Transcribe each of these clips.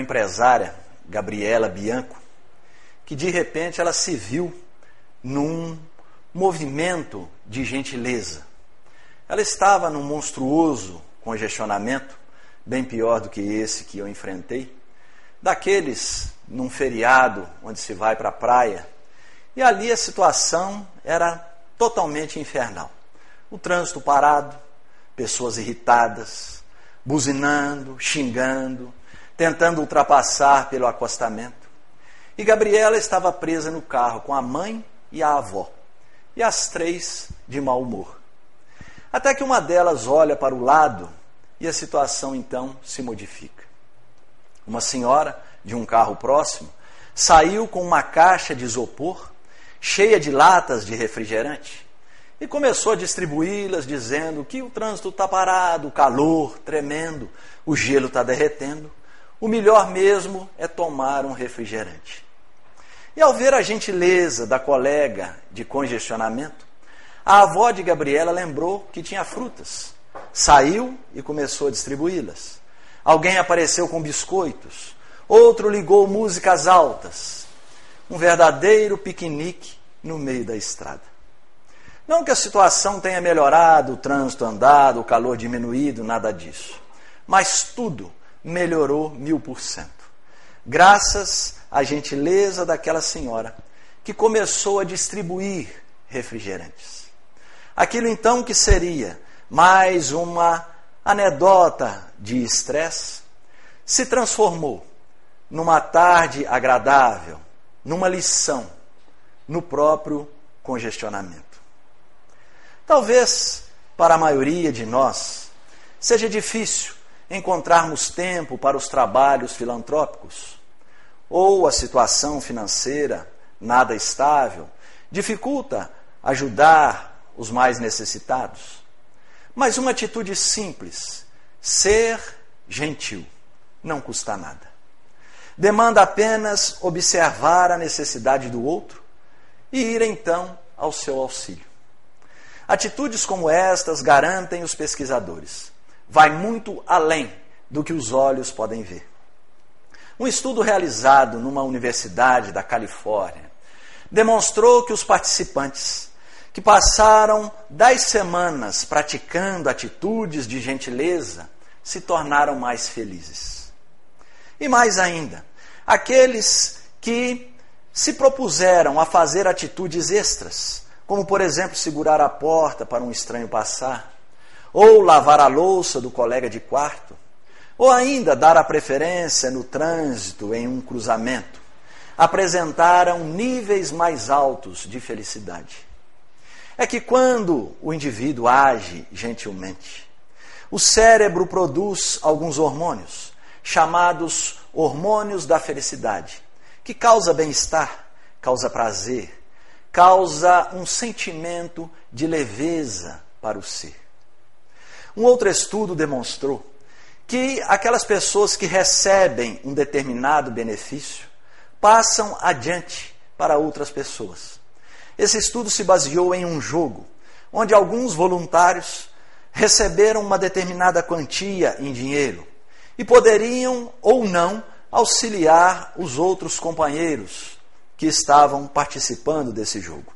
uma empresária, Gabriela Bianco, que de repente ela se viu num movimento de gentileza. Ela estava num monstruoso congestionamento, bem pior do que esse que eu enfrentei, daqueles num feriado onde se vai para a praia. E ali a situação era totalmente infernal. O trânsito parado, pessoas irritadas, buzinando, xingando, tentando ultrapassar pelo acostamento. E Gabriela estava presa no carro com a mãe e a avó, e as três de mau humor. Até que uma delas olha para o lado e a situação então se modifica. Uma senhora de um carro próximo saiu com uma caixa de isopor cheia de latas de refrigerante e começou a distribuí-las, dizendo que o trânsito está parado, o calor tremendo, o gelo está derretendo. O melhor mesmo é tomar um refrigerante. E ao ver a gentileza da colega de congestionamento, a avó de Gabriela lembrou que tinha frutas. Saiu e começou a distribuí-las. Alguém apareceu com biscoitos. Outro ligou músicas altas. Um verdadeiro piquenique no meio da estrada. Não que a situação tenha melhorado, o trânsito andado, o calor diminuído, nada disso. Mas tudo melhorou mil por cento. Graças à gentileza daquela senhora que começou a distribuir refrigerantes. Aquilo então que seria mais uma anedota de estresse se transformou numa tarde agradável, numa lição, no próprio congestionamento. Talvez para a maioria de nós seja difícil encontrarmos tempo para os trabalhos filantrópicos, ou a situação financeira nada estável dificulta ajudar os mais necessitados. Mas uma atitude simples, ser gentil, não custa nada. Demanda apenas observar a necessidade do outro e ir então ao seu auxílio. Atitudes como estas garantem os pesquisadores. Vai muito além do que os olhos podem ver. Um estudo realizado numa universidade da Califórnia demonstrou que os participantes que passaram dez semanas praticando atitudes de gentileza se tornaram mais felizes. E mais ainda, aqueles que se propuseram a fazer atitudes extras, como por exemplo segurar a porta para um estranho passar, ou lavar a louça do colega de quarto, ou ainda dar a preferência no trânsito em um cruzamento, apresentaram níveis mais altos de felicidade. É que quando o indivíduo age gentilmente, o cérebro produz alguns hormônios, chamados hormônios da felicidade, que causa bem-estar, causa prazer, causa um sentimento de leveza para o ser. Um outro estudo demonstrou que aquelas pessoas que recebem um determinado benefício passam adiante para outras pessoas. Esse estudo se baseou em um jogo onde alguns voluntários receberam uma determinada quantia em dinheiro e poderiam ou não auxiliar os outros companheiros que estavam participando desse jogo.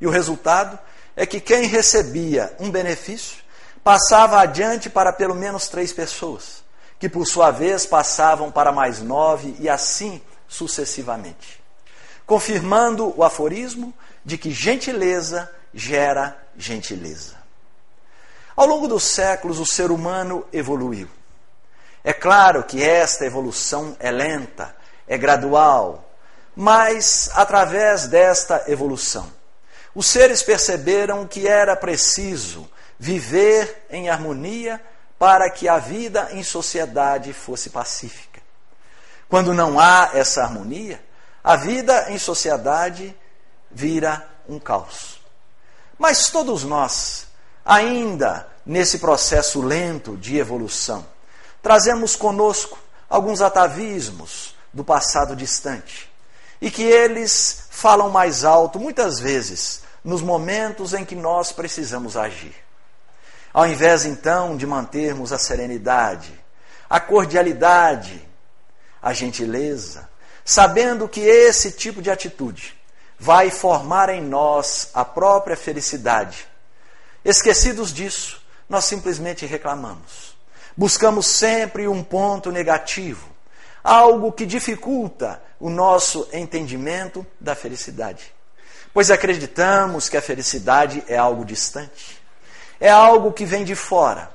E o resultado é que quem recebia um benefício passava adiante para pelo menos três pessoas, que por sua vez passavam para mais nove e assim sucessivamente. Confirmando o aforismo de que gentileza gera gentileza. Ao longo dos séculos, o ser humano evoluiu. É claro que esta evolução é lenta, é gradual, mas, através desta evolução, os seres perceberam que era preciso viver em harmonia para que a vida em sociedade fosse pacífica. Quando não há essa harmonia, a vida em sociedade vira um caos. Mas todos nós, ainda nesse processo lento de evolução, trazemos conosco alguns atavismos do passado distante e que eles falam mais alto, muitas vezes, nos momentos em que nós precisamos agir. Ao invés, então, de mantermos a serenidade, a cordialidade, a gentileza, sabendo que esse tipo de atitude vai formar em nós a própria felicidade. Esquecidos disso, nós simplesmente reclamamos. Buscamos sempre um ponto negativo, algo que dificulta o nosso entendimento da felicidade. Pois acreditamos que a felicidade é algo distante, é algo que vem de fora.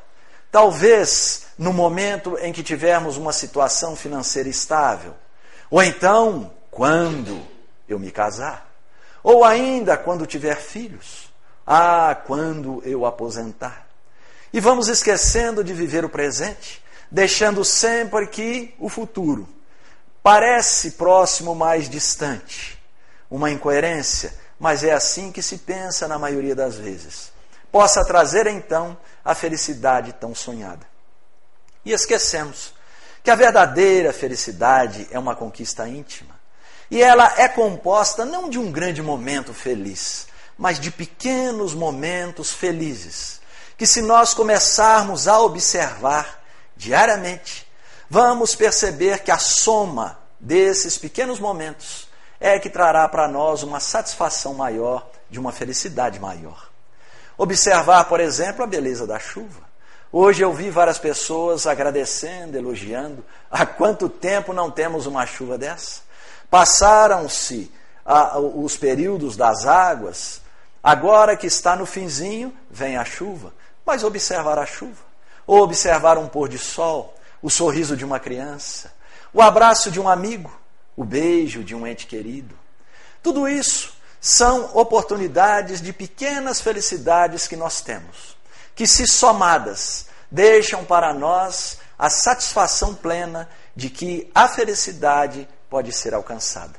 Talvez no momento em que tivermos uma situação financeira estável, ou então quando eu me casar, ou ainda quando tiver filhos, ah, quando eu aposentar. E vamos esquecendo de viver o presente, deixando sempre que o futuro parece próximo, mais distante. Uma incoerência, mas é assim que se pensa na maioria das vezes. Possa trazer então a felicidade tão sonhada. E esquecemos que a verdadeira felicidade é uma conquista íntima. E ela é composta não de um grande momento feliz, mas de pequenos momentos felizes, que se nós começarmos a observar diariamente, vamos perceber que a soma desses pequenos momentos é que trará para nós uma satisfação maior, de uma felicidade maior. Observar, por exemplo, a beleza da chuva. Hoje eu vi várias pessoas agradecendo, elogiando. Há quanto tempo não temos uma chuva dessa? Passaram-se os períodos das águas, agora que está no finzinho, vem a chuva. Mas observar a chuva, ou observar um pôr de sol, o sorriso de uma criança, o abraço de um amigo, o beijo de um ente querido. Tudo isso são oportunidades de pequenas felicidades que nós temos, que, se somadas, deixam para nós a satisfação plena de que a felicidade pode ser alcançada.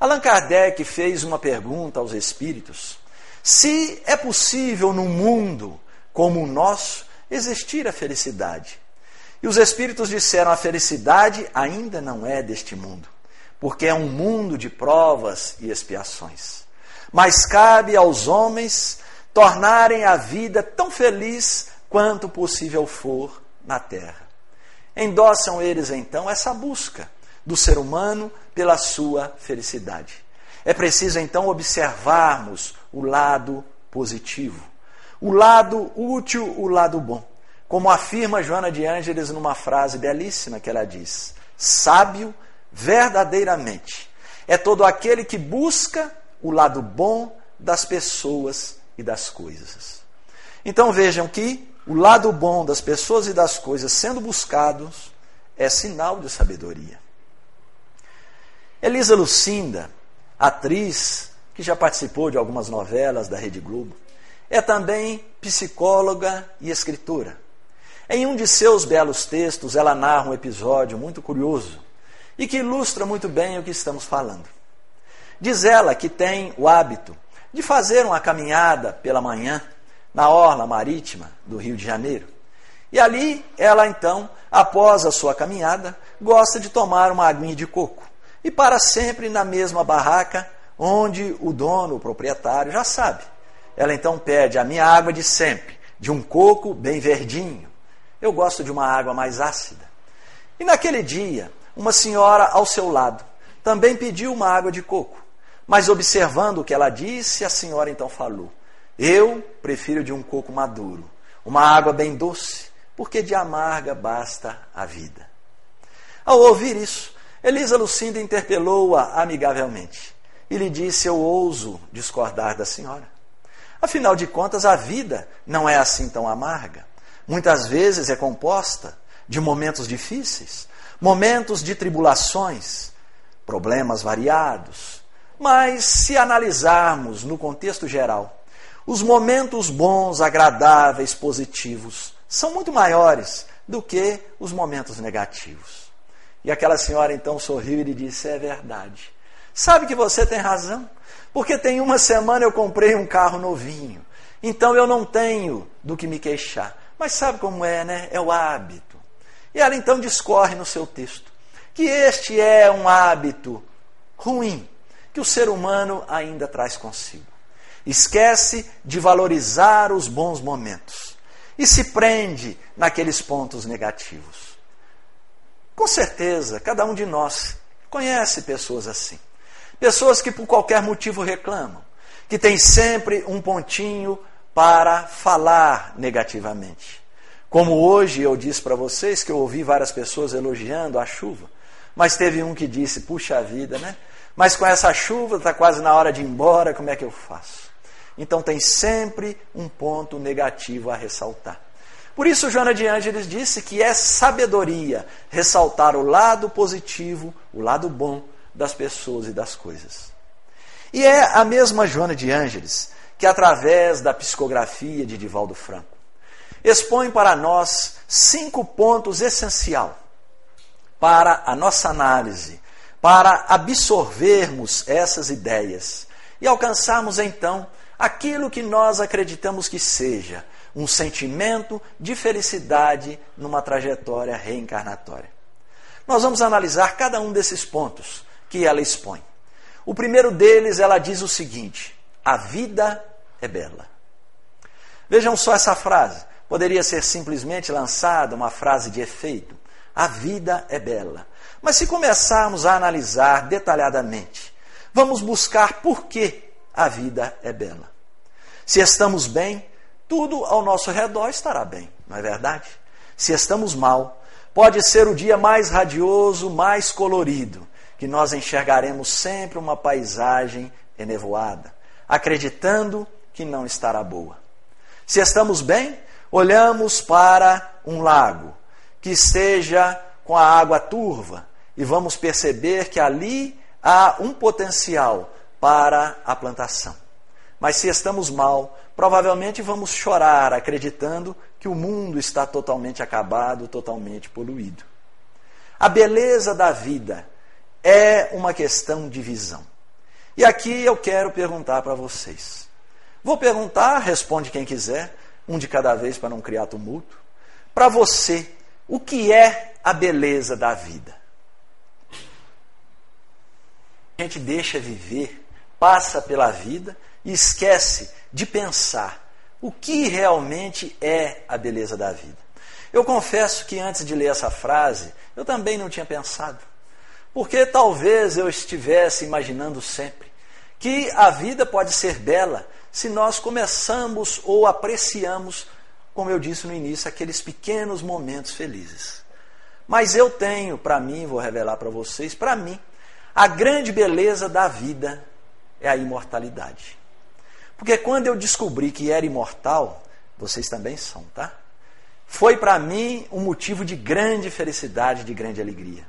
Allan Kardec fez uma pergunta aos espíritos: se é possível num mundo como o nosso existir a felicidade? E os espíritos disseram: a felicidade ainda não é deste mundo, porque é um mundo de provas e expiações. Mas cabe aos homens tornarem a vida tão feliz quanto possível for na terra. Endossam eles então essa busca do ser humano pela sua felicidade. É preciso então observarmos o lado positivo, o lado útil, o lado bom. Como afirma Joana de Ângeles numa frase belíssima que ela diz: sábio verdadeiramente é todo aquele que busca o lado bom das pessoas e das coisas. Então vejam que o lado bom das pessoas e das coisas sendo buscados é sinal de sabedoria. Elisa Lucinda, atriz que já participou de algumas novelas da Rede Globo, é também psicóloga e escritora. Em um de seus belos textos, ela narra um episódio muito curioso e que ilustra muito bem o que estamos falando. Diz ela que tem o hábito de fazer uma caminhada pela manhã na orla marítima do Rio de Janeiro. E ali ela então, após a sua caminhada, gosta de tomar uma aguinha de coco. E para sempre na mesma barraca onde o dono, o proprietário, já sabe. Ela então pede a minha água de sempre, de um coco bem verdinho, eu gosto de uma água mais ácida. E naquele dia, uma senhora ao seu lado também pediu uma água de coco. Mas observando o que ela disse, a senhora então falou: Eu prefiro de um coco maduro, uma água bem doce, porque de amarga basta a vida. Ao ouvir isso, Elisa Lucinda interpelou-a amigavelmente e lhe disse: Eu ouso discordar da senhora. Afinal de contas, a vida não é assim tão amarga muitas vezes é composta de momentos difíceis, momentos de tribulações, problemas variados. Mas se analisarmos no contexto geral, os momentos bons, agradáveis, positivos são muito maiores do que os momentos negativos. E aquela senhora então sorriu e disse: É verdade. Sabe que você tem razão, porque tem uma semana eu comprei um carro novinho, então eu não tenho do que me queixar. Mas sabe como é, né? É o hábito. E ela então discorre no seu texto que este é um hábito ruim que o ser humano ainda traz consigo. Esquece de valorizar os bons momentos e se prende naqueles pontos negativos. Com certeza, cada um de nós conhece pessoas assim. Pessoas que por qualquer motivo reclamam, que tem sempre um pontinho para falar negativamente. Como hoje eu disse para vocês que eu ouvi várias pessoas elogiando a chuva, mas teve um que disse: puxa vida, né? Mas com essa chuva está quase na hora de ir embora, como é que eu faço? Então tem sempre um ponto negativo a ressaltar. Por isso, Joana de Ângeles disse que é sabedoria ressaltar o lado positivo, o lado bom das pessoas e das coisas. E é a mesma Joana de Ângeles que, através da psicografia de Divaldo Franco, expõe para nós cinco pontos essenciais para a nossa análise, para absorvermos essas ideias e alcançarmos então aquilo que nós acreditamos que seja um sentimento de felicidade numa trajetória reencarnatória. Nós vamos analisar cada um desses pontos que ela expõe. O primeiro deles, ela diz o seguinte: a vida é bela. Vejam só essa frase. Poderia ser simplesmente lançada uma frase de efeito. A vida é bela. Mas se começarmos a analisar detalhadamente, vamos buscar por que a vida é bela. Se estamos bem, tudo ao nosso redor estará bem, não é verdade? Se estamos mal, pode ser o dia mais radioso, mais colorido, que nós enxergaremos sempre uma paisagem enevoada, acreditando que não estará boa. Se estamos bem, olhamos para um lago que esteja com a água turva e vamos perceber que ali há um potencial para a plantação. Mas se estamos mal, provavelmente vamos chorar acreditando que o mundo está totalmente acabado, totalmente poluído. A beleza da vida é uma questão de visão. E aqui eu quero perguntar para vocês. Vou perguntar, responde quem quiser, um de cada vez para não criar tumulto. Para você, o que é a beleza da vida? A gente deixa viver, passa pela vida e esquece de pensar o que realmente é a beleza da vida. Eu confesso que antes de ler essa frase, eu também não tinha pensado. Porque talvez eu estivesse imaginando sempre que a vida pode ser bela se nós começamos ou apreciamos, como eu disse no início, aqueles pequenos momentos felizes. Mas eu tenho para mim, vou revelar para vocês, para mim, a grande beleza da vida é a imortalidade. Porque quando eu descobri que era imortal, vocês também são, tá? Foi para mim um motivo de grande felicidade, de grande alegria.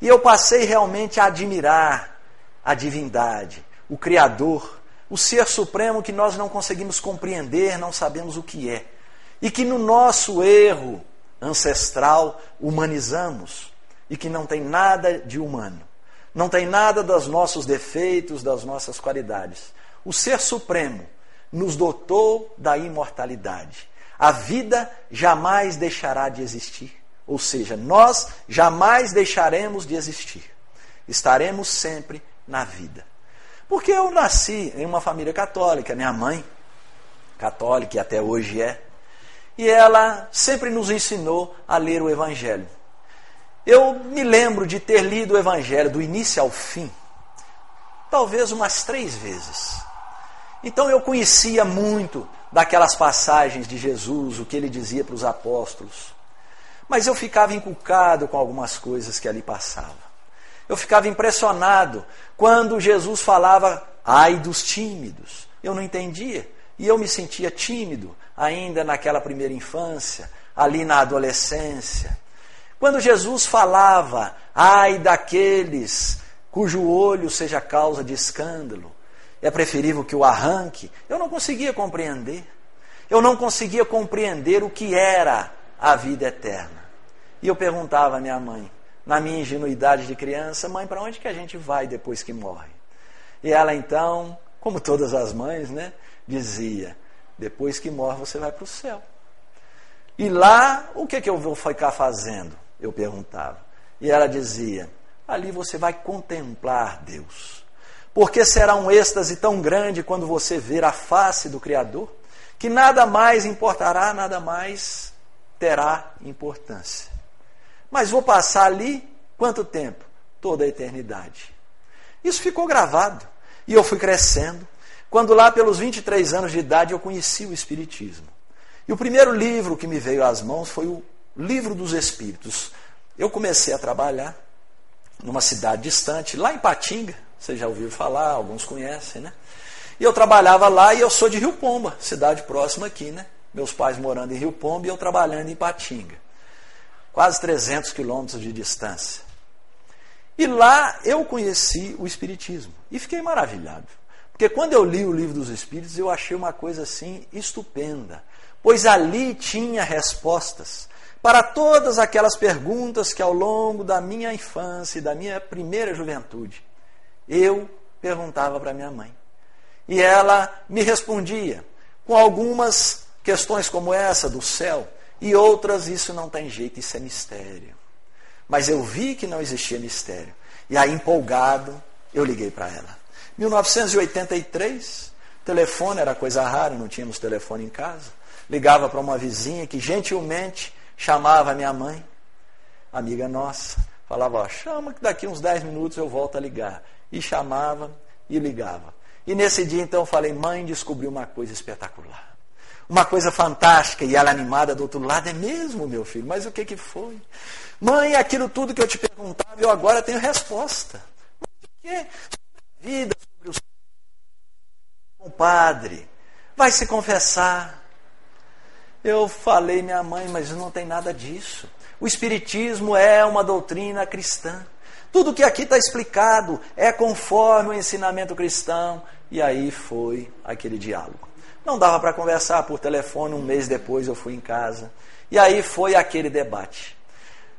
E eu passei realmente a admirar a divindade, o Criador, o Ser Supremo que nós não conseguimos compreender, não sabemos o que é. E que no nosso erro ancestral humanizamos e que não tem nada de humano. Não tem nada dos nossos defeitos, das nossas qualidades. O Ser Supremo nos dotou da imortalidade. A vida jamais deixará de existir. Ou seja, nós jamais deixaremos de existir. Estaremos sempre na vida. Porque eu nasci em uma família católica, minha mãe, católica e até hoje é, e ela sempre nos ensinou a ler o Evangelho. Eu me lembro de ter lido o Evangelho do início ao fim, talvez umas três vezes. Então eu conhecia muito daquelas passagens de Jesus, o que ele dizia para os apóstolos. Mas eu ficava inculcado com algumas coisas que ali passavam. Eu ficava impressionado quando Jesus falava, ai dos tímidos. Eu não entendia. E eu me sentia tímido ainda naquela primeira infância, ali na adolescência. Quando Jesus falava, ai daqueles cujo olho seja causa de escândalo, é preferível que o arranque. Eu não conseguia compreender. Eu não conseguia compreender o que era a vida eterna. E eu perguntava à minha mãe, na minha ingenuidade de criança, mãe, para onde que a gente vai depois que morre? E ela então, como todas as mães, né, dizia: depois que morre você vai para o céu. E lá, o que, que eu vou ficar fazendo? Eu perguntava. E ela dizia: ali você vai contemplar Deus. Porque será um êxtase tão grande quando você ver a face do Criador, que nada mais importará, nada mais terá importância. Mas vou passar ali Quanto tempo? Toda a eternidade. Isso ficou gravado. E eu fui crescendo. Quando lá pelos 23 anos de idade eu conheci o Espiritismo. E o primeiro livro que me veio às mãos foi o Livro dos Espíritos. Eu comecei a trabalhar numa cidade distante, lá em Patinga, você já ouviu falar, alguns conhecem, né? E eu trabalhava lá e eu sou de Rio Pomba, cidade próxima aqui, né? Meus pais morando em Rio Pomba e eu trabalhando em Patinga. Quase 300 quilômetros de distância. E lá eu conheci o Espiritismo e fiquei maravilhado. Porque quando eu li o livro dos Espíritos, eu achei uma coisa assim estupenda. Pois ali tinha respostas para todas aquelas perguntas que ao longo da minha infância e da minha primeira juventude eu perguntava para minha mãe. E ela me respondia com algumas questões como essa do céu e outras, isso não tem jeito, isso é mistério. Mas eu vi que não existia mistério. E aí, empolgado, eu liguei para ela. 1983, telefone era coisa rara, não tínhamos telefone em casa. Ligava para uma vizinha que gentilmente chamava minha mãe, amiga nossa, falava, ó, chama que daqui uns 10 minutos eu volto a ligar. E chamava e ligava. E nesse dia então eu falei, mãe, descobri uma coisa espetacular. Uma coisa fantástica e ela animada do outro lado, é mesmo, meu filho, mas o que, que foi? Mãe, aquilo tudo que eu te perguntava, eu agora tenho resposta. O quê? Sobre a vida, sobre o padre, vai se confessar, eu falei, minha mãe, mas não tem nada disso. O Espiritismo é uma doutrina cristã. Tudo que aqui está explicado é conforme o ensinamento cristão. E aí foi aquele diálogo. Não dava para conversar por telefone, um mês depois eu fui em casa. E aí foi aquele debate.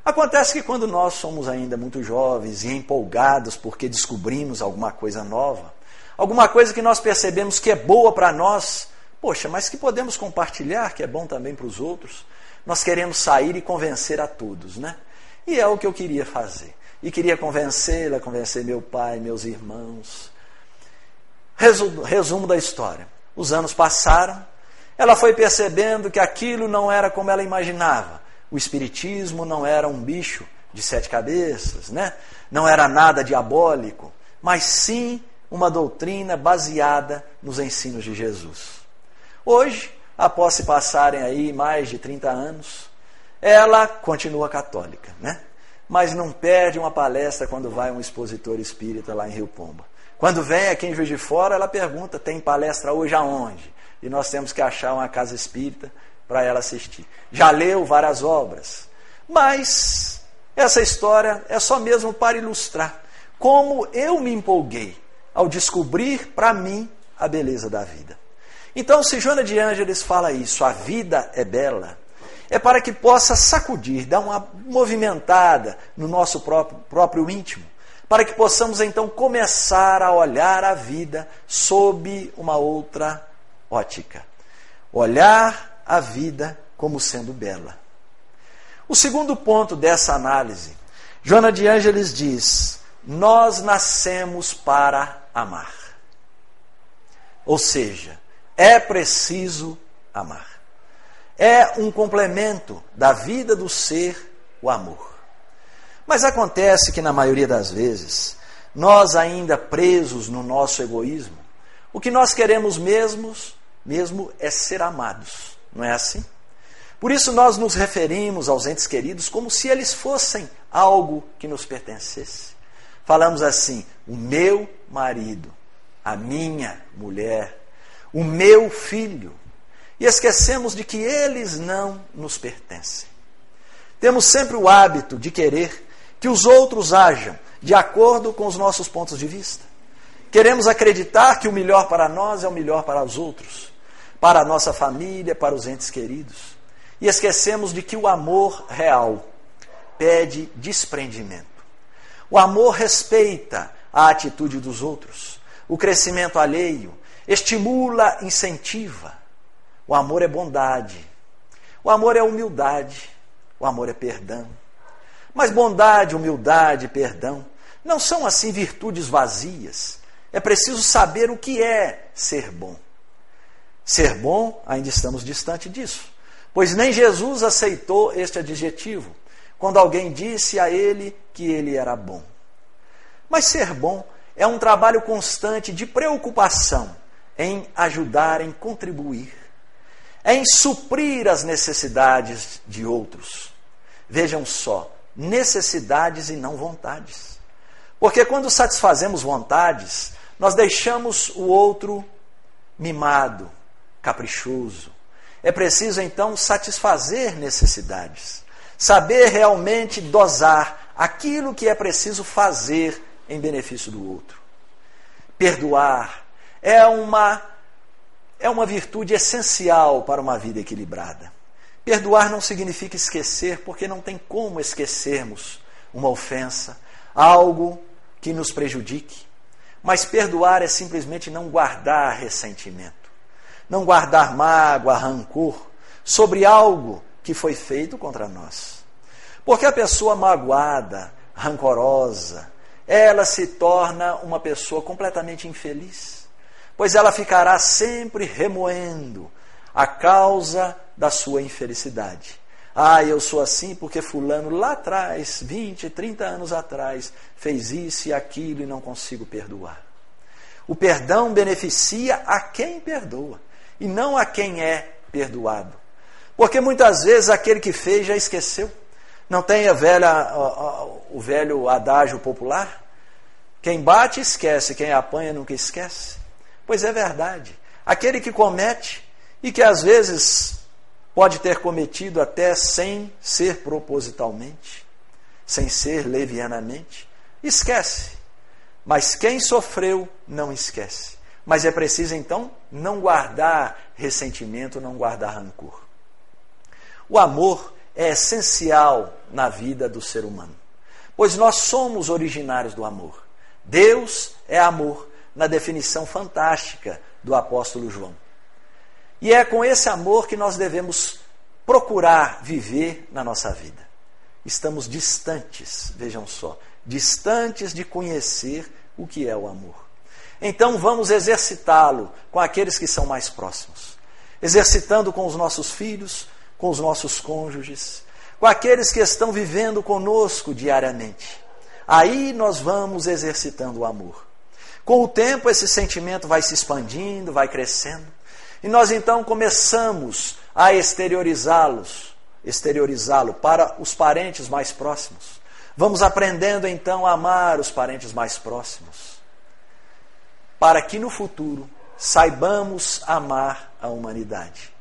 Acontece que quando nós somos ainda muito jovens e empolgados porque descobrimos alguma coisa nova, alguma coisa que nós percebemos que é boa para nós, Poxa, mas que podemos compartilhar, que é bom também para os outros. Nós queremos sair e convencer a todos, né? E é o que eu queria fazer. E queria convencê-la, convencer meu pai, meus irmãos. Resumo, resumo da história. Os anos passaram, ela foi percebendo que aquilo não era como ela imaginava. O espiritismo não era um bicho de sete cabeças, né? Não era nada diabólico, mas sim uma doutrina baseada nos ensinos de Jesus. Hoje, após se passarem aí mais de 30 anos, ela continua católica, né? Mas não perde uma palestra quando vai um expositor espírita lá em Rio Pomba. Quando vem aqui em Juiz de Fora, ela pergunta: tem palestra hoje aonde? E nós temos que achar uma casa espírita para ela assistir. Já leu várias obras. Mas essa história é só mesmo para ilustrar como eu me empolguei ao descobrir para mim a beleza da vida. Então, se Joana de Ângeles fala isso, a vida é bela, é para que possa sacudir, dar uma movimentada no nosso próprio, próprio íntimo, para que possamos então começar a olhar a vida sob uma outra ótica. Olhar a vida como sendo bela. O segundo ponto dessa análise, Joana de Ângeles diz: Nós nascemos para amar. Ou seja, é preciso amar. É um complemento da vida do ser o amor. Mas acontece que, na maioria das vezes, nós ainda presos no nosso egoísmo, o que nós queremos mesmos, mesmo é ser amados. Não é assim? Por isso nós nos referimos aos entes queridos como se eles fossem algo que nos pertencesse. Falamos assim: o meu marido, a minha mulher, o meu filho, e esquecemos de que eles não nos pertencem. Temos sempre o hábito de querer que os outros ajam de acordo com os nossos pontos de vista. Queremos acreditar que o melhor para nós é o melhor para os outros, para a nossa família, para os entes queridos. E esquecemos de que o amor real pede desprendimento. O amor respeita a atitude dos outros, o crescimento alheio, estimula, incentiva. O amor é bondade. O amor é humildade. O amor é perdão. Mas bondade, humildade, perdão não são assim virtudes vazias. É preciso saber o que é ser bom. Ser bom, ainda estamos distante disso, pois nem Jesus aceitou este adjetivo quando alguém disse a ele que ele era bom. Mas ser bom é um trabalho constante de preocupação em ajudar, em contribuir, em suprir as necessidades de outros. Vejam só, necessidades e não vontades. Porque quando satisfazemos vontades, nós deixamos o outro mimado, caprichoso. É preciso então satisfazer necessidades, saber realmente dosar aquilo que é preciso fazer em benefício do outro. Perdoar é uma é uma virtude essencial para uma vida equilibrada. Perdoar não significa esquecer, porque não tem como esquecermos uma ofensa, algo que nos prejudique. Mas perdoar é simplesmente não guardar ressentimento, não guardar mágoa, rancor sobre algo que foi feito contra nós. Porque a pessoa magoada, rancorosa, ela se torna uma pessoa completamente infeliz, pois ela ficará sempre remoendo a causa da sua infelicidade. Ah, eu sou assim porque Fulano lá atrás, 20, 30 anos atrás, fez isso e aquilo e não consigo perdoar. O perdão beneficia a quem perdoa e não a quem é perdoado. Porque muitas vezes aquele que fez já esqueceu. Não tem a velha, o velho adágio popular? Quem bate esquece, quem apanha nunca esquece. Pois é verdade. Aquele que comete e que às vezes pode ter cometido até sem ser propositalmente, sem ser levianamente, esquece. Mas quem sofreu não esquece. Mas é preciso então não guardar ressentimento, não guardar rancor. O amor é essencial na vida do ser humano, pois nós somos originários do amor. Deus é amor, na definição fantástica do apóstolo João. E é com esse amor que nós devemos procurar viver na nossa vida. Estamos distantes, vejam só, distantes de conhecer o que é o amor. Então vamos exercitá-lo com aqueles que são mais próximos, exercitando com os nossos filhos, com os nossos cônjuges, com aqueles que estão vivendo conosco diariamente. Aí nós vamos exercitando o amor. Com o tempo, esse sentimento vai se expandindo, vai crescendo. E nós então começamos a exteriorizá-los, exteriorizá-lo para os parentes mais próximos. Vamos aprendendo então a amar os parentes mais próximos, para que no futuro saibamos amar a humanidade.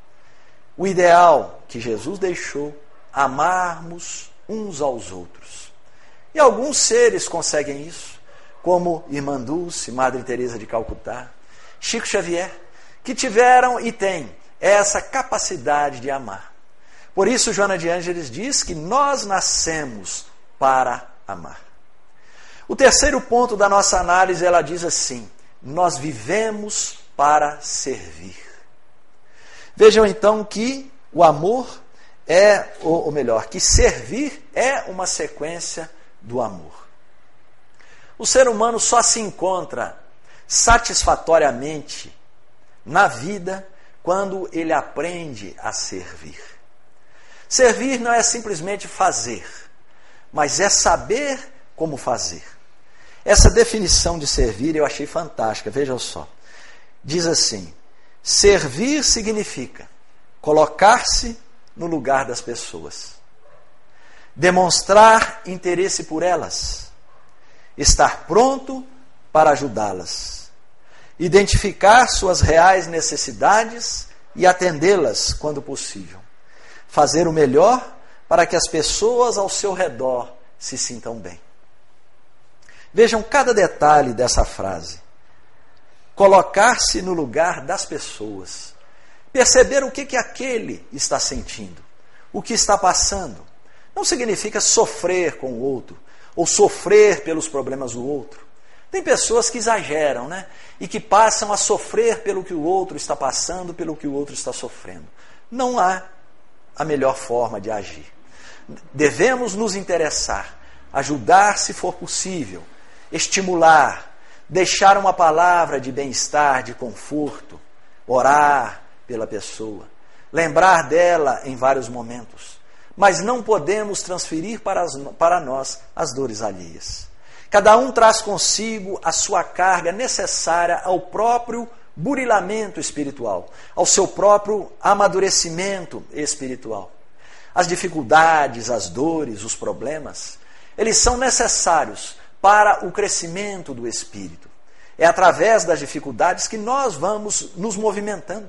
O ideal que Jesus deixou, amarmos uns aos outros. E alguns seres conseguem isso, como Irmã Dulce, Madre Teresa de Calcutá, Chico Xavier, que tiveram e têm essa capacidade de amar. Por isso, Joana de Ângeles diz que nós nascemos para amar. O terceiro ponto da nossa análise, ela diz assim: nós vivemos para servir. Vejam então que o amor é, ou melhor, que servir é uma sequência do amor. O ser humano só se encontra satisfatoriamente na vida quando ele aprende a servir. Servir não é simplesmente fazer, mas é saber como fazer. Essa definição de servir eu achei fantástica, vejam só. Diz assim: servir significa colocar-se no lugar das pessoas, demonstrar interesse por elas, estar pronto para ajudá-las identificar suas reais necessidades e atendê-las quando possível. Fazer o melhor para que as pessoas ao seu redor se sintam bem. Vejam cada detalhe dessa frase. Colocar-se no lugar das pessoas. Perceber o que, que aquele está sentindo, o que está passando. Não significa sofrer com o outro, ou sofrer pelos problemas do outro. Tem pessoas que exageram, né? E que passam a sofrer pelo que o outro está passando, pelo que o outro está sofrendo. Não há a melhor forma de agir. Devemos nos interessar, ajudar se for possível, estimular, deixar uma palavra de bem-estar, de conforto, orar pela pessoa, lembrar dela em vários momentos. mas não podemos transferir para, as, para nós as dores alheias. Cada um traz consigo a sua carga necessária ao próprio burilamento espiritual, ao seu próprio amadurecimento espiritual. As dificuldades, as dores, os problemas, eles são necessários para o crescimento do espírito. É através das dificuldades que nós vamos nos movimentando,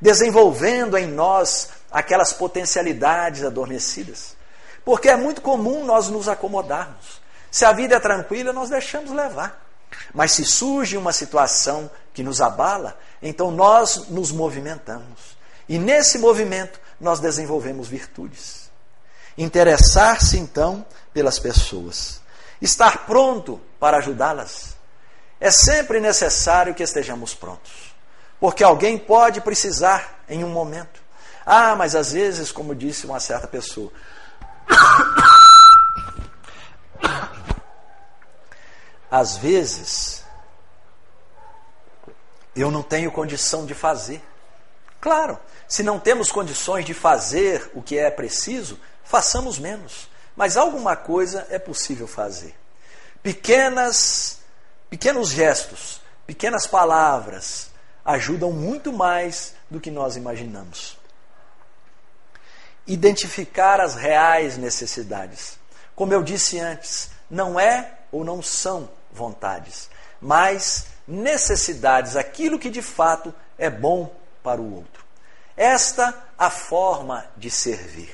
desenvolvendo em nós aquelas potencialidades adormecidas. Porque é muito comum nós nos acomodarmos. Se a vida é tranquila, nós deixamos levar. Mas se surge uma situação que nos abala, então nós nos movimentamos. E nesse movimento nós desenvolvemos virtudes. Interessar-se então pelas pessoas. Estar pronto para ajudá-las. É sempre necessário que estejamos prontos. Porque alguém pode precisar em um momento. Ah, mas às vezes, como disse uma certa pessoa, às vezes eu não tenho condição de fazer. Claro, se não temos condições de fazer o que é preciso, façamos menos. Mas alguma coisa é possível fazer. Pequenas, pequenos gestos, pequenas palavras ajudam muito mais do que nós imaginamos identificar as reais necessidades. Como eu disse antes, não é ou não são vontades, mas necessidades, aquilo que de fato é bom para o outro. Esta a forma de servir.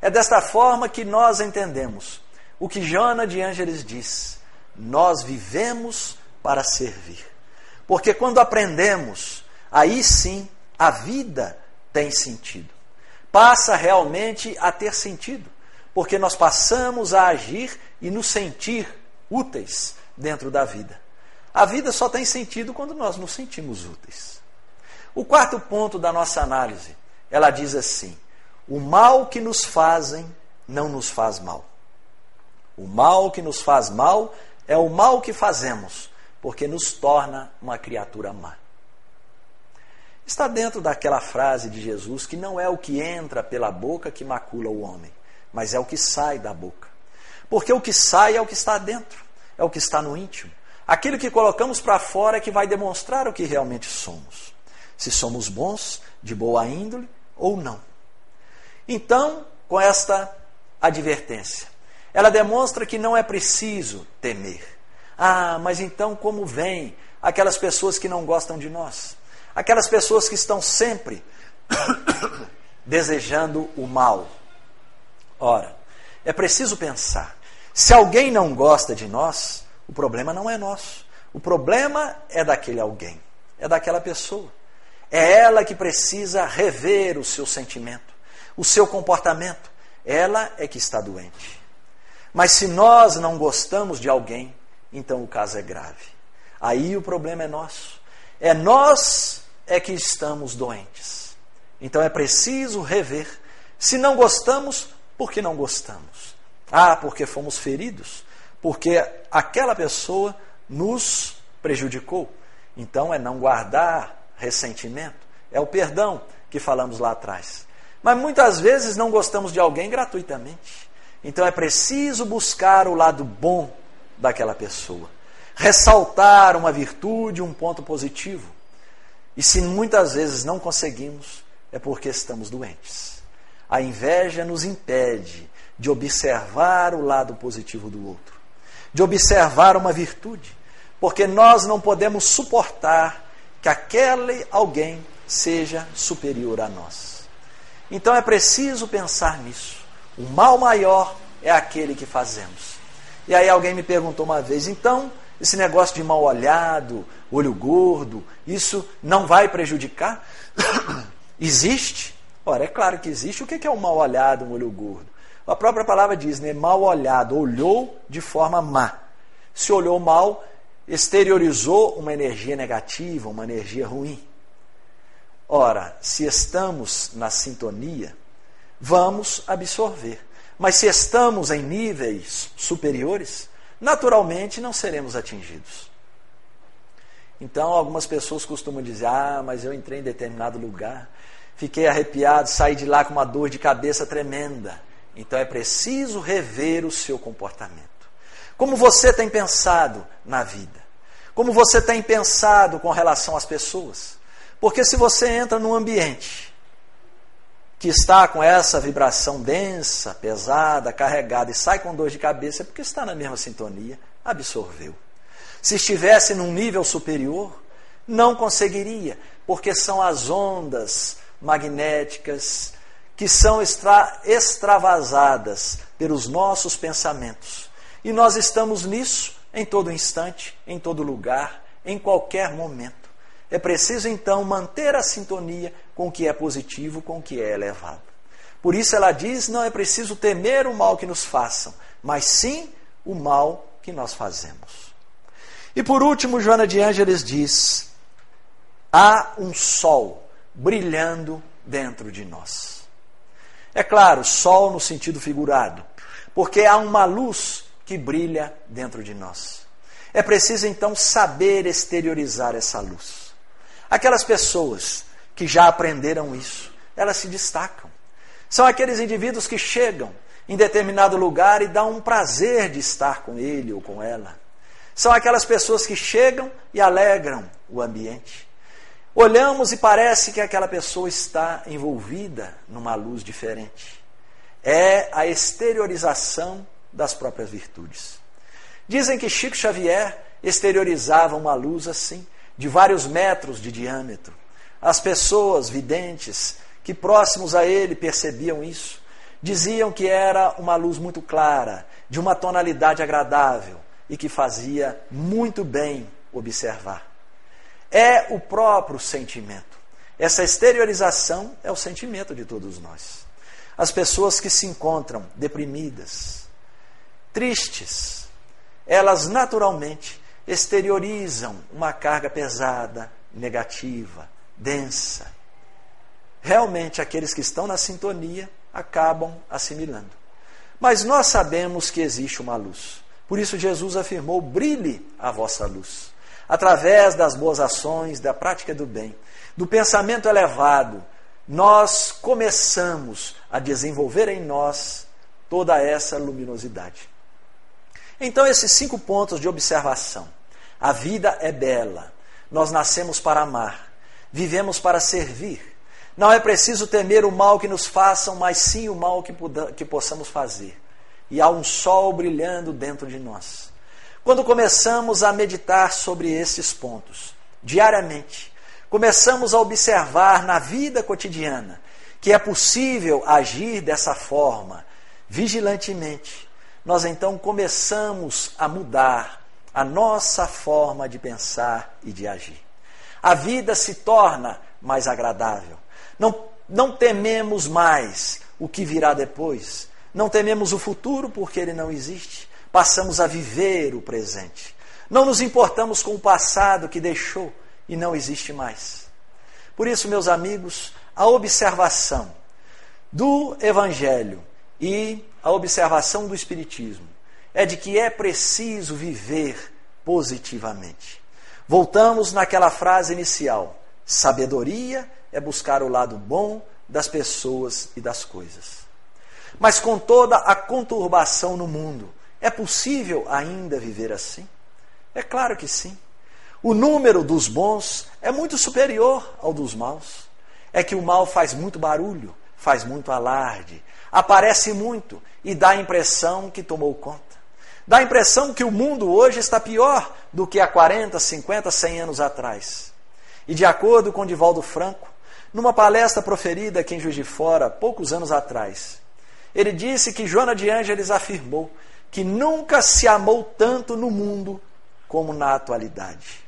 É desta forma que nós entendemos o que Joana de Ângeles diz: nós vivemos para servir. Porque quando aprendemos, aí sim a vida tem sentido passa realmente a ter sentido, porque nós passamos a agir e nos sentir úteis dentro da vida. A vida só tem sentido quando nós nos sentimos úteis. O quarto ponto da nossa análise, ela diz assim: o mal que nos fazem não nos faz mal. O mal que nos faz mal é o mal que fazemos, porque nos torna uma criatura má está dentro daquela frase de Jesus que não é o que entra pela boca que macula o homem, mas é o que sai da boca. Porque o que sai é o que está dentro, é o que está no íntimo. Aquilo que colocamos para fora é que vai demonstrar o que realmente somos. Se somos bons, de boa índole ou não. Então, com esta advertência, ela demonstra que não é preciso temer. Ah, mas então como vem aquelas pessoas que não gostam de nós? Aquelas pessoas que estão sempre desejando o mal. Ora, é preciso pensar: se alguém não gosta de nós, o problema não é nosso. O problema é daquele alguém, é daquela pessoa. É ela que precisa rever o seu sentimento, o seu comportamento. Ela é que está doente. Mas se nós não gostamos de alguém, então o caso é grave. Aí o problema é nosso. É nós é que estamos doentes. Então é preciso rever. Se não gostamos, por que não gostamos? Ah, porque fomos feridos? Porque aquela pessoa nos prejudicou. Então é não guardar ressentimento. É o perdão que falamos lá atrás. Mas muitas vezes não gostamos de alguém gratuitamente. Então é preciso buscar o lado bom daquela pessoa. Ressaltar uma virtude, um ponto positivo. E se muitas vezes não conseguimos, é porque estamos doentes. A inveja nos impede de observar o lado positivo do outro, de observar uma virtude, porque nós não podemos suportar que aquele alguém seja superior a nós. Então é preciso pensar nisso. O mal maior é aquele que fazemos. E aí alguém me perguntou uma vez, então, esse negócio de mal olhado, olho gordo, isso não vai prejudicar? existe? Ora, é claro que existe. O que é o um mal olhado, um olho gordo? A própria palavra diz, né? Mal olhado, olhou de forma má. Se olhou mal, exteriorizou uma energia negativa, uma energia ruim. Ora, se estamos na sintonia, vamos absorver. Mas se estamos em níveis superiores, naturalmente não seremos atingidos. Então, algumas pessoas costumam dizer: Ah, mas eu entrei em determinado lugar, fiquei arrepiado, saí de lá com uma dor de cabeça tremenda. Então é preciso rever o seu comportamento. Como você tem pensado na vida? Como você tem pensado com relação às pessoas? Porque se você entra num ambiente que está com essa vibração densa, pesada, carregada e sai com dor de cabeça, é porque está na mesma sintonia, absorveu. Se estivesse num nível superior, não conseguiria, porque são as ondas magnéticas que são extra, extravasadas pelos nossos pensamentos. E nós estamos nisso em todo instante, em todo lugar, em qualquer momento. É preciso então manter a sintonia com o que é positivo, com o que é elevado. Por isso ela diz: não é preciso temer o mal que nos façam, mas sim o mal que nós fazemos. E por último, Joana de Ângeles diz: há um sol brilhando dentro de nós. É claro, sol no sentido figurado, porque há uma luz que brilha dentro de nós. É preciso então saber exteriorizar essa luz. Aquelas pessoas que já aprenderam isso, elas se destacam. São aqueles indivíduos que chegam em determinado lugar e dão um prazer de estar com ele ou com ela. São aquelas pessoas que chegam e alegram o ambiente. Olhamos e parece que aquela pessoa está envolvida numa luz diferente. É a exteriorização das próprias virtudes. Dizem que Chico Xavier exteriorizava uma luz assim, de vários metros de diâmetro. As pessoas videntes que próximos a ele percebiam isso, diziam que era uma luz muito clara, de uma tonalidade agradável e que fazia muito bem observar. É o próprio sentimento. Essa exteriorização é o sentimento de todos nós. As pessoas que se encontram deprimidas, tristes, elas naturalmente exteriorizam uma carga pesada, negativa, densa. Realmente, aqueles que estão na sintonia acabam assimilando. Mas nós sabemos que existe uma luz. Por isso, Jesus afirmou: brilhe a vossa luz. Através das boas ações, da prática do bem, do pensamento elevado, nós começamos a desenvolver em nós toda essa luminosidade. Então, esses cinco pontos de observação. A vida é bela. Nós nascemos para amar. Vivemos para servir. Não é preciso temer o mal que nos façam, mas sim o mal que, possamos fazer. E há um sol brilhando dentro de nós. Quando começamos a meditar sobre esses pontos, diariamente, começamos a observar na vida cotidiana que é possível agir dessa forma, vigilantemente, nós então começamos a mudar a nossa forma de pensar e de agir. A vida se torna mais agradável. Não, não tememos mais o que virá depois. Não tememos o futuro porque ele não existe. Passamos a viver o presente. Não nos importamos com o passado que deixou e não existe mais. Por isso, meus amigos, a observação do Evangelho e a observação do Espiritismo é de que é preciso viver positivamente. Voltamos naquela frase inicial: sabedoria é buscar o lado bom das pessoas e das coisas. Mas com toda a conturbação no mundo, é possível ainda viver assim? É claro que sim. O número dos bons é muito superior ao dos maus. É que o mal faz muito barulho, faz muito alarde, aparece muito e dá a impressão que tomou conta. Dá a impressão que o mundo hoje está pior do que há 40, 50, 100 anos atrás. E de acordo com Divaldo Franco, numa palestra proferida aqui em Juiz de Fora, poucos anos atrás, ele disse que Joana de Ângeles afirmou que nunca se amou tanto no mundo como na atualidade.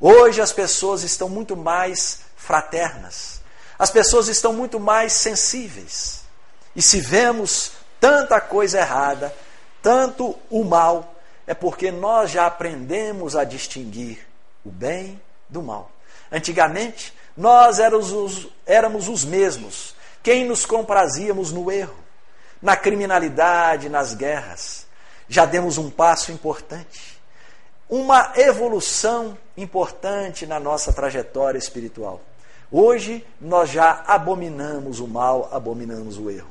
Hoje as pessoas estão muito mais fraternas, as pessoas estão muito mais sensíveis. E se vemos tanta coisa errada, tanto o mal, é porque nós já aprendemos a distinguir o bem do mal. Antigamente, nós éramos os, éramos os mesmos, quem nos comprazíamos no erro, na criminalidade, nas guerras. Já demos um passo importante, uma evolução importante na nossa trajetória espiritual. Hoje nós já abominamos o mal, abominamos o erro.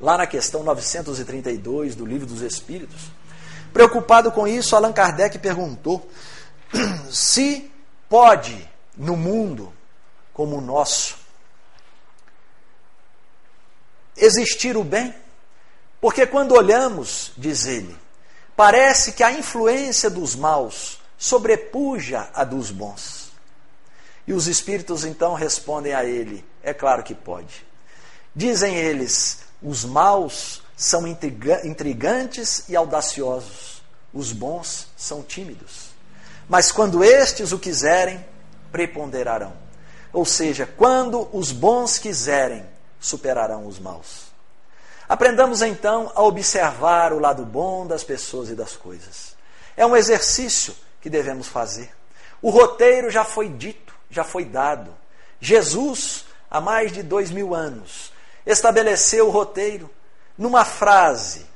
lá na questão 932 do Livro dos Espíritos. Preocupado com isso, Allan Kardec perguntou se pode no mundo como o nosso existir o bem? Porque quando olhamos, diz ele, parece que a influência dos maus sobrepuja a dos bons. E os espíritos então respondem a ele: é claro que pode. Dizem eles: os maus são intrigantes e audaciosos, os bons são tímidos. Mas quando estes o quiserem, preponderarão. Ou seja, quando os bons quiserem, superarão os maus. Aprendamos então a observar o lado bom das pessoas e das coisas. É um exercício que devemos fazer. O roteiro já foi dito, já foi dado. Jesus, há mais de dois mil anos, estabeleceu o roteiro numa frase: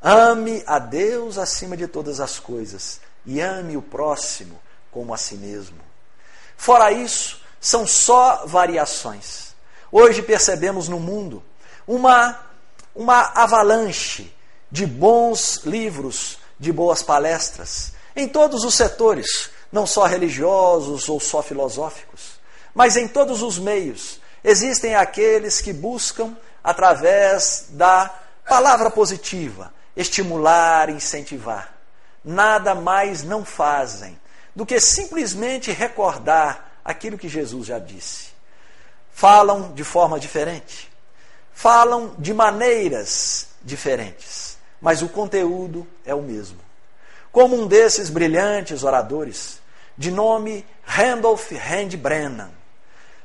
ame a Deus acima de todas as coisas e ame o próximo como a si mesmo. Fora isso, são só variações. Hoje percebemos no mundo uma uma avalanche de bons livros, de boas palestras, em todos os setores, não só religiosos ou só filosóficos, mas em todos os meios. Existem aqueles que buscam, através da palavra positiva, estimular, incentivar. Nada mais não fazem do que simplesmente recordar aquilo que Jesus já disse. Falam de forma diferente, falam de maneiras diferentes, mas o conteúdo é o mesmo. Como um desses brilhantes oradores, de nome Randolph Hand Brennan,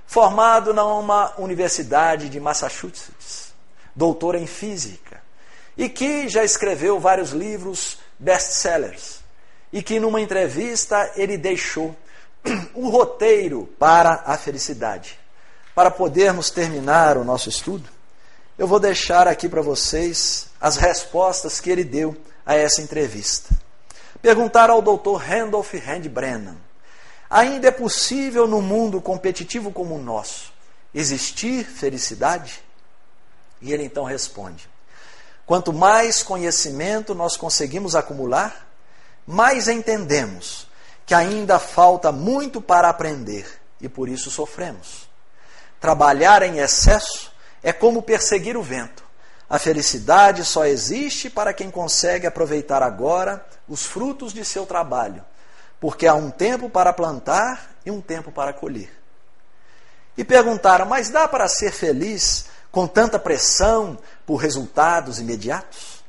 formado numa universidade de Massachusetts, doutor em física, e que já escreveu vários livros best-sellers, e que numa entrevista ele deixou o roteiro para a felicidade. Para podermos terminar o nosso estudo, eu vou deixar aqui para vocês as respostas que ele deu a essa entrevista. Perguntaram ao Dr. Randolph Hand Brennan: ainda é possível no mundo competitivo como o nosso existir felicidade? E ele então responde: quanto mais conhecimento nós conseguimos acumular, mais entendemos que ainda falta muito para aprender e por isso sofremos. Trabalhar em excesso é como perseguir o vento. A felicidade só existe para quem consegue aproveitar agora os frutos de seu trabalho, porque há um tempo para plantar e um tempo para colher. E perguntaram: Mas dá para ser feliz com tanta pressão por resultados imediatos?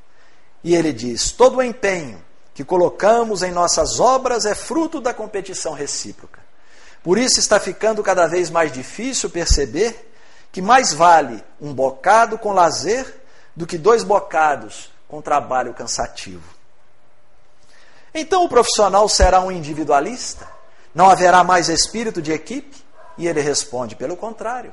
E ele diz: Todo o empenho que colocamos em nossas obras é fruto da competição recíproca. Por isso está ficando cada vez mais difícil perceber que mais vale um bocado com lazer do que dois bocados com trabalho cansativo. Então o profissional será um individualista? Não haverá mais espírito de equipe? E ele responde: pelo contrário.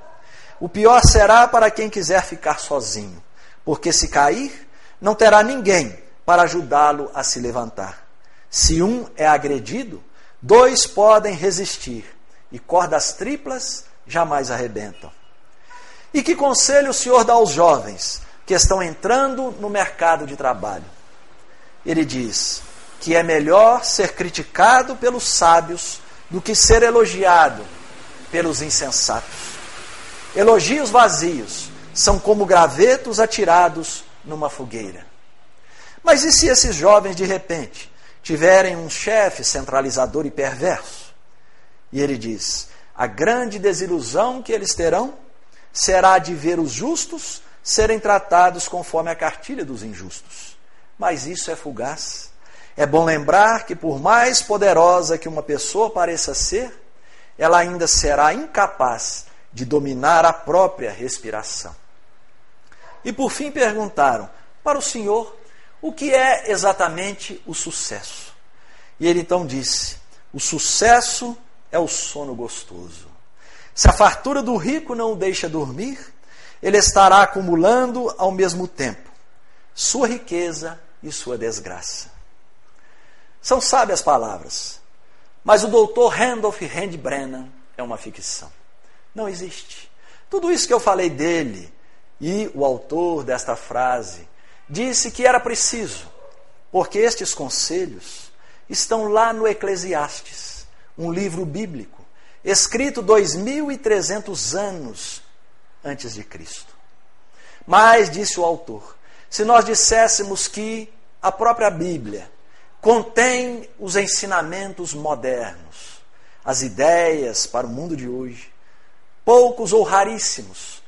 O pior será para quem quiser ficar sozinho, porque se cair, não terá ninguém para ajudá-lo a se levantar. Se um é agredido, dois podem resistir, e cordas triplas jamais arrebentam. E que conselho o senhor dá aos jovens que estão entrando no mercado de trabalho? Ele diz que é melhor ser criticado pelos sábios do que ser elogiado pelos insensatos. Elogios vazios são como gravetos atirados numa fogueira. Mas e se esses jovens de repente tiverem um chefe centralizador e perverso? E ele diz: a grande desilusão que eles terão será de ver os justos serem tratados conforme a cartilha dos injustos. Mas isso é fugaz. É bom lembrar que, por mais poderosa que uma pessoa pareça ser, ela ainda será incapaz de dominar a própria respiração. E por fim perguntaram para o Senhor o que é exatamente o sucesso. E ele então disse: o sucesso é o sono gostoso. Se a fartura do rico não o deixa dormir, ele estará acumulando ao mesmo tempo sua riqueza e sua desgraça. São sábias palavras, mas o doutor Randolph Brennan é uma ficção. Não existe. Tudo isso que eu falei dele E o autor desta frase disse que era preciso, porque estes conselhos estão lá no Eclesiastes, um livro bíblico, escrito 2300 anos antes de Cristo. Mas, disse o autor, se nós disséssemos que a própria Bíblia contém os ensinamentos modernos, as ideias para o mundo de hoje, poucos ou raríssimos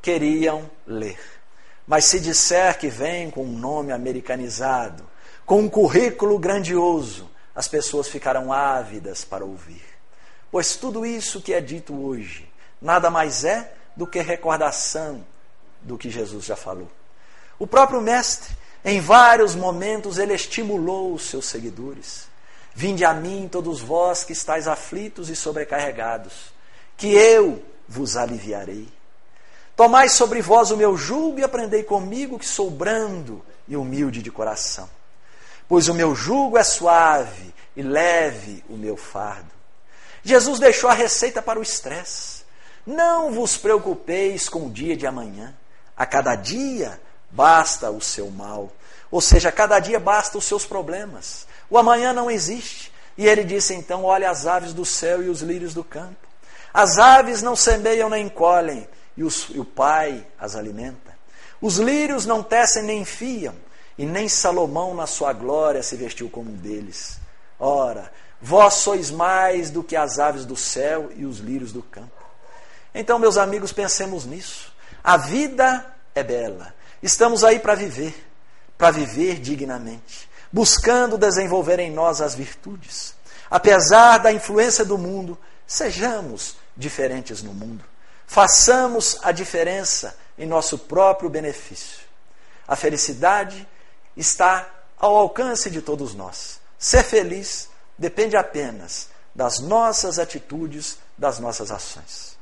queriam ler. Mas se disser que vem com um nome americanizado, com um currículo grandioso, as pessoas ficarão ávidas para ouvir. Pois tudo isso que é dito hoje nada mais é do que recordação do que Jesus já falou. O próprio Mestre, em vários momentos, ele estimulou os seus seguidores. Vinde a mim, todos vós que estáis aflitos e sobrecarregados, que eu vos aliviarei. Tomai sobre vós o meu jugo e aprendei comigo, que sou brando e humilde de coração. Pois o meu jugo é suave e leve o meu fardo. Jesus deixou a receita para o estresse. Não vos preocupeis com o dia de amanhã. A cada dia basta o seu mal. Ou seja, a cada dia basta os seus problemas. O amanhã não existe. E ele disse então: Olha as aves do céu e os lírios do campo. As aves não semeiam nem colhem, e, os, e o Pai as alimenta. Os lírios não tecem nem fiam, e nem Salomão na sua glória se vestiu como um deles. Ora, vós sois mais do que as aves do céu e os lírios do campo. Então, meus amigos, pensemos nisso. A vida é bela. Estamos aí para viver, para viver dignamente, buscando desenvolver em nós as virtudes. Apesar da influência do mundo, sejamos diferentes no mundo. Façamos a diferença em nosso próprio benefício. A felicidade está ao alcance de todos nós. Ser feliz depende apenas das nossas atitudes, das nossas ações.